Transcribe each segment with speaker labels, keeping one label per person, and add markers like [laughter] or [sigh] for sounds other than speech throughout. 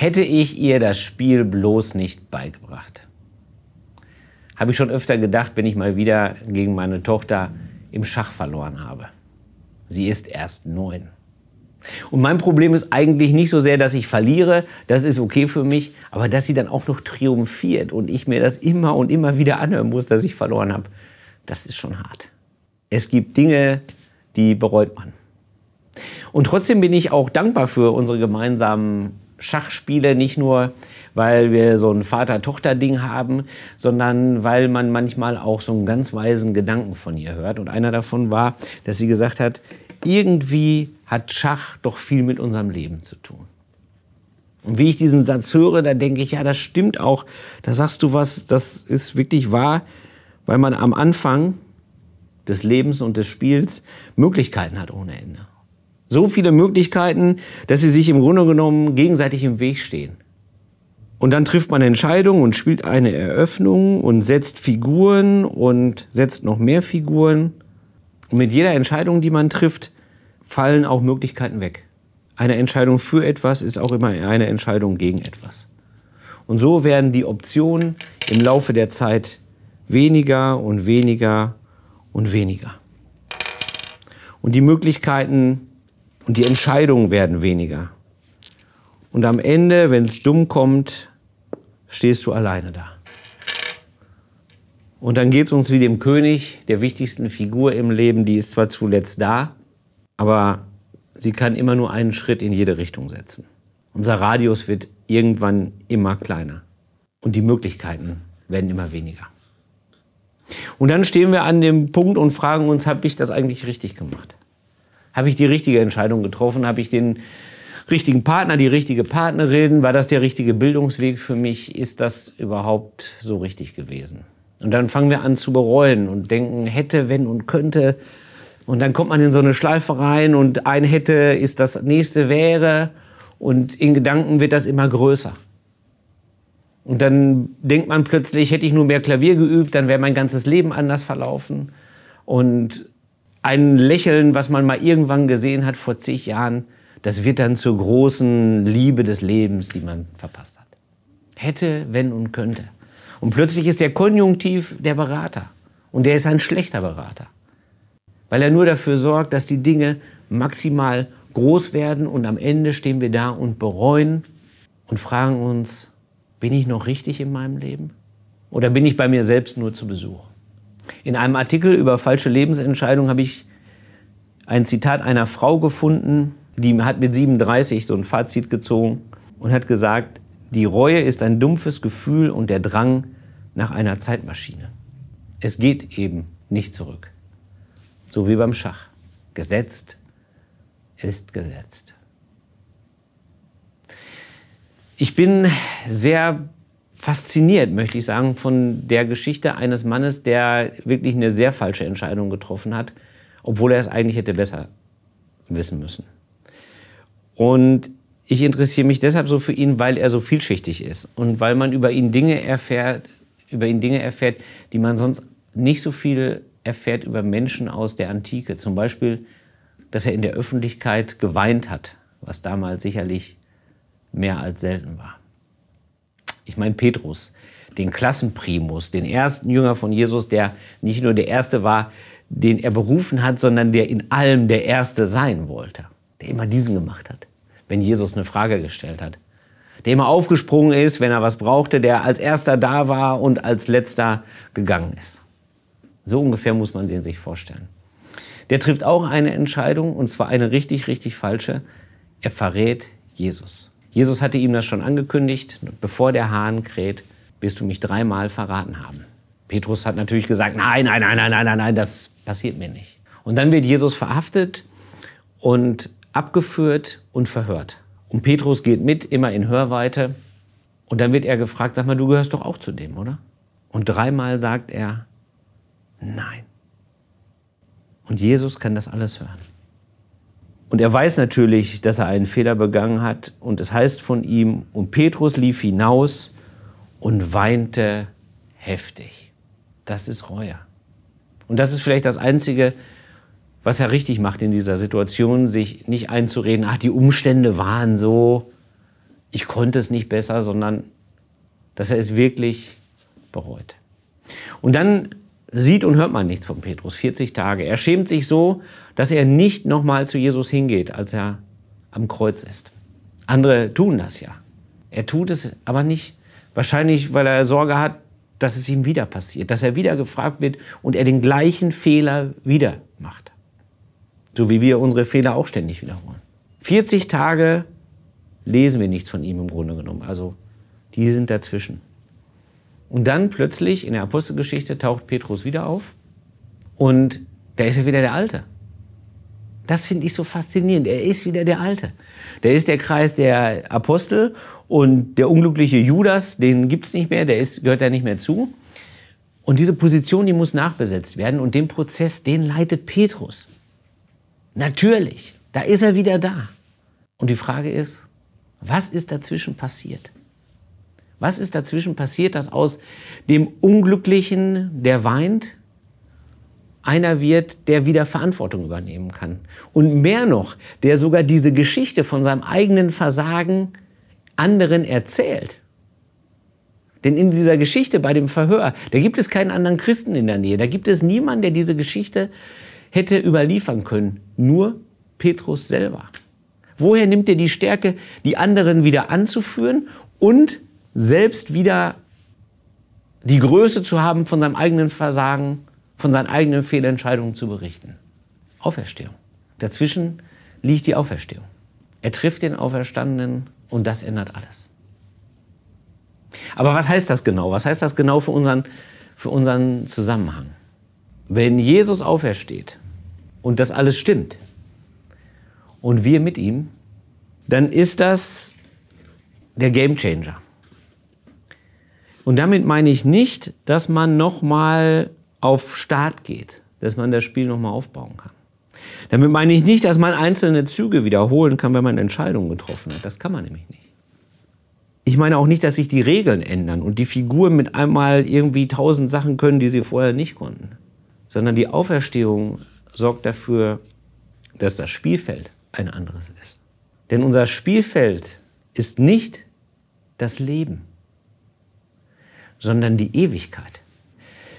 Speaker 1: hätte ich ihr das Spiel bloß nicht beigebracht. Habe ich schon öfter gedacht, wenn ich mal wieder gegen meine Tochter im Schach verloren habe. Sie ist erst neun. Und mein Problem ist eigentlich nicht so sehr, dass ich verliere, das ist okay für mich, aber dass sie dann auch noch triumphiert und ich mir das immer und immer wieder anhören muss, dass ich verloren habe, das ist schon hart. Es gibt Dinge, die bereut man. Und trotzdem bin ich auch dankbar für unsere gemeinsamen Schachspiele, nicht nur, weil wir so ein Vater-Tochter-Ding haben, sondern weil man manchmal auch so einen ganz weisen Gedanken von ihr hört. Und einer davon war, dass sie gesagt hat, irgendwie hat Schach doch viel mit unserem Leben zu tun. Und wie ich diesen Satz höre, da denke ich, ja, das stimmt auch. Da sagst du was, das ist wirklich wahr, weil man am Anfang des Lebens und des Spiels Möglichkeiten hat ohne Ende. So viele Möglichkeiten, dass sie sich im Grunde genommen gegenseitig im Weg stehen. Und dann trifft man Entscheidungen und spielt eine Eröffnung und setzt Figuren und setzt noch mehr Figuren. Und mit jeder Entscheidung, die man trifft, fallen auch Möglichkeiten weg. Eine Entscheidung für etwas ist auch immer eine Entscheidung gegen etwas. Und so werden die Optionen im Laufe der Zeit weniger und weniger und weniger. Und die Möglichkeiten und die Entscheidungen werden weniger. Und am Ende, wenn es dumm kommt, stehst du alleine da. Und dann geht es uns wie dem König, der wichtigsten Figur im Leben, die ist zwar zuletzt da, aber sie kann immer nur einen Schritt in jede Richtung setzen. Unser Radius wird irgendwann immer kleiner und die Möglichkeiten werden immer weniger. Und dann stehen wir an dem Punkt und fragen uns, habe ich das eigentlich richtig gemacht? Habe ich die richtige Entscheidung getroffen? Habe ich den richtigen Partner, die richtige Partnerin? War das der richtige Bildungsweg für mich? Ist das überhaupt so richtig gewesen? Und dann fangen wir an zu bereuen und denken, hätte, wenn und könnte. Und dann kommt man in so eine Schleife rein und ein hätte ist das nächste wäre. Und in Gedanken wird das immer größer. Und dann denkt man plötzlich, hätte ich nur mehr Klavier geübt, dann wäre mein ganzes Leben anders verlaufen. Und ein Lächeln, was man mal irgendwann gesehen hat vor zig Jahren, das wird dann zur großen Liebe des Lebens, die man verpasst hat. Hätte, wenn und könnte. Und plötzlich ist der Konjunktiv der Berater. Und der ist ein schlechter Berater. Weil er nur dafür sorgt, dass die Dinge maximal groß werden und am Ende stehen wir da und bereuen und fragen uns, bin ich noch richtig in meinem Leben? Oder bin ich bei mir selbst nur zu Besuch? In einem Artikel über falsche Lebensentscheidungen habe ich ein Zitat einer Frau gefunden, die hat mit 37 so ein Fazit gezogen und hat gesagt, die Reue ist ein dumpfes Gefühl und der Drang nach einer Zeitmaschine. Es geht eben nicht zurück. So wie beim Schach. Gesetzt ist gesetzt. Ich bin sehr fasziniert, möchte ich sagen, von der Geschichte eines Mannes, der wirklich eine sehr falsche Entscheidung getroffen hat, obwohl er es eigentlich hätte besser wissen müssen. Und ich interessiere mich deshalb so für ihn, weil er so vielschichtig ist und weil man über ihn Dinge erfährt, über ihn Dinge erfährt, die man sonst nicht so viel erfährt über Menschen aus der Antike. Zum Beispiel, dass er in der Öffentlichkeit geweint hat, was damals sicherlich mehr als selten war. Ich meine Petrus, den Klassenprimus, den ersten Jünger von Jesus, der nicht nur der Erste war, den er berufen hat, sondern der in allem der Erste sein wollte. Der immer diesen gemacht hat, wenn Jesus eine Frage gestellt hat. Der immer aufgesprungen ist, wenn er was brauchte, der als Erster da war und als Letzter gegangen ist. So ungefähr muss man den sich vorstellen. Der trifft auch eine Entscheidung, und zwar eine richtig, richtig falsche. Er verrät Jesus. Jesus hatte ihm das schon angekündigt, bevor der Hahn kräht, wirst du mich dreimal verraten haben. Petrus hat natürlich gesagt, nein, nein, nein, nein, nein, nein, nein, das passiert mir nicht. Und dann wird Jesus verhaftet und abgeführt und verhört. Und Petrus geht mit, immer in Hörweite. Und dann wird er gefragt, sag mal, du gehörst doch auch zu dem, oder? Und dreimal sagt er, nein. Und Jesus kann das alles hören. Und er weiß natürlich, dass er einen Fehler begangen hat. Und es heißt von ihm, und Petrus lief hinaus und weinte heftig. Das ist Reue. Und das ist vielleicht das Einzige, was er richtig macht in dieser Situation, sich nicht einzureden, ach, die Umstände waren so. ich konnte es nicht besser, sondern dass er es wirklich bereut. Und dann sieht und hört man nichts von Petrus, 40 Tage. Er schämt sich so, dass er nicht nochmal zu Jesus hingeht, als er am Kreuz ist. Andere tun das ja. Er tut es aber nicht, wahrscheinlich weil er Sorge hat, dass es ihm wieder passiert, dass er wieder gefragt wird und er den gleichen Fehler wieder macht. So wie wir unsere Fehler auch ständig wiederholen. 40 Tage lesen wir nichts von ihm im Grunde genommen. Also die sind dazwischen. Und dann plötzlich in der Apostelgeschichte taucht Petrus wieder auf und da ist er wieder der Alte. Das finde ich so faszinierend. Er ist wieder der Alte. Der ist der Kreis der Apostel und der unglückliche Judas, den gibt es nicht mehr, der ist, gehört da nicht mehr zu. Und diese Position, die muss nachbesetzt werden und den Prozess, den leitet Petrus. Natürlich, da ist er wieder da. Und die Frage ist, was ist dazwischen passiert? Was ist dazwischen passiert, dass aus dem Unglücklichen, der weint, einer wird, der wieder Verantwortung übernehmen kann. Und mehr noch, der sogar diese Geschichte von seinem eigenen Versagen anderen erzählt. Denn in dieser Geschichte bei dem Verhör, da gibt es keinen anderen Christen in der Nähe. Da gibt es niemanden, der diese Geschichte hätte überliefern können. Nur Petrus selber. Woher nimmt er die Stärke, die anderen wieder anzuführen und selbst wieder die Größe zu haben, von seinem eigenen Versagen, von seinen eigenen Fehlentscheidungen zu berichten. Auferstehung. Dazwischen liegt die Auferstehung. Er trifft den Auferstandenen und das ändert alles. Aber was heißt das genau? Was heißt das genau für unseren, für unseren Zusammenhang? Wenn Jesus aufersteht und das alles stimmt und wir mit ihm, dann ist das der Gamechanger. Und damit meine ich nicht, dass man nochmal auf Start geht, dass man das Spiel nochmal aufbauen kann. Damit meine ich nicht, dass man einzelne Züge wiederholen kann, wenn man Entscheidungen getroffen hat. Das kann man nämlich nicht. Ich meine auch nicht, dass sich die Regeln ändern und die Figuren mit einmal irgendwie tausend Sachen können, die sie vorher nicht konnten. Sondern die Auferstehung sorgt dafür, dass das Spielfeld ein anderes ist. Denn unser Spielfeld ist nicht das Leben sondern die Ewigkeit.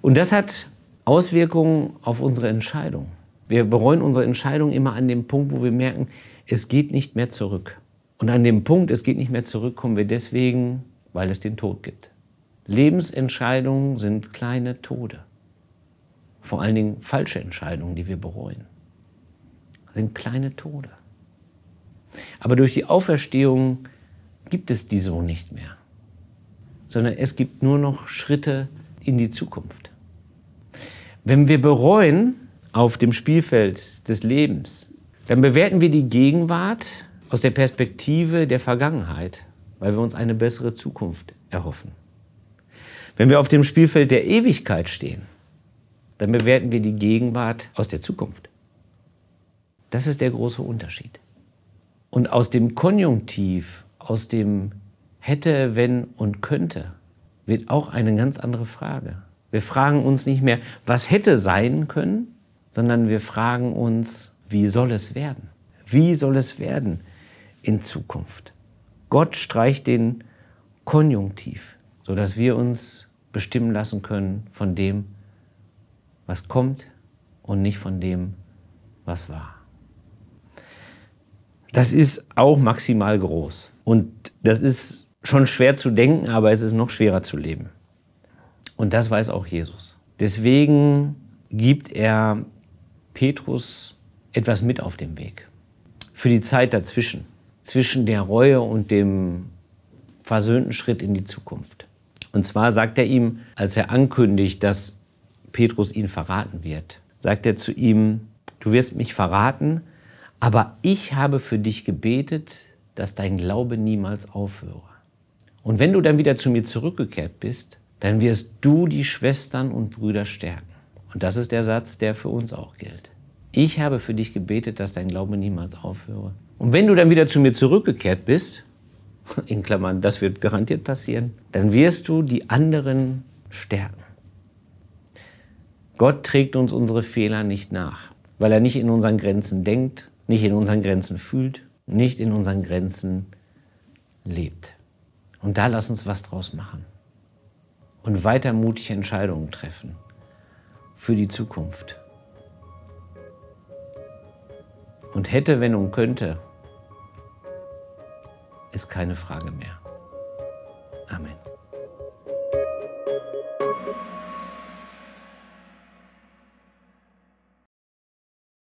Speaker 1: Und das hat Auswirkungen auf unsere Entscheidung. Wir bereuen unsere Entscheidung immer an dem Punkt, wo wir merken, es geht nicht mehr zurück. Und an dem Punkt, es geht nicht mehr zurück, kommen wir deswegen, weil es den Tod gibt. Lebensentscheidungen sind kleine Tode. Vor allen Dingen falsche Entscheidungen, die wir bereuen, sind kleine Tode. Aber durch die Auferstehung gibt es die so nicht mehr sondern es gibt nur noch Schritte in die Zukunft. Wenn wir bereuen auf dem Spielfeld des Lebens, dann bewerten wir die Gegenwart aus der Perspektive der Vergangenheit, weil wir uns eine bessere Zukunft erhoffen. Wenn wir auf dem Spielfeld der Ewigkeit stehen, dann bewerten wir die Gegenwart aus der Zukunft. Das ist der große Unterschied. Und aus dem Konjunktiv, aus dem hätte, wenn und könnte, wird auch eine ganz andere Frage. Wir fragen uns nicht mehr, was hätte sein können, sondern wir fragen uns, wie soll es werden? Wie soll es werden in Zukunft? Gott streicht den Konjunktiv, sodass wir uns bestimmen lassen können von dem, was kommt und nicht von dem, was war. Das ist auch maximal groß. Und das ist schon schwer zu denken, aber es ist noch schwerer zu leben. Und das weiß auch Jesus. Deswegen gibt er Petrus etwas mit auf dem Weg. Für die Zeit dazwischen. Zwischen der Reue und dem versöhnten Schritt in die Zukunft. Und zwar sagt er ihm, als er ankündigt, dass Petrus ihn verraten wird, sagt er zu ihm, du wirst mich verraten, aber ich habe für dich gebetet, dass dein Glaube niemals aufhöre. Und wenn du dann wieder zu mir zurückgekehrt bist, dann wirst du die Schwestern und Brüder stärken. Und das ist der Satz, der für uns auch gilt. Ich habe für dich gebetet, dass dein Glaube niemals aufhöre. Und wenn du dann wieder zu mir zurückgekehrt bist, [laughs] in Klammern, das wird garantiert passieren, dann wirst du die anderen stärken. Gott trägt uns unsere Fehler nicht nach, weil er nicht in unseren Grenzen denkt, nicht in unseren Grenzen fühlt, nicht in unseren Grenzen lebt. Und da lass uns was draus machen. Und weiter mutige Entscheidungen treffen. Für die Zukunft. Und hätte, wenn und könnte, ist keine Frage mehr. Amen.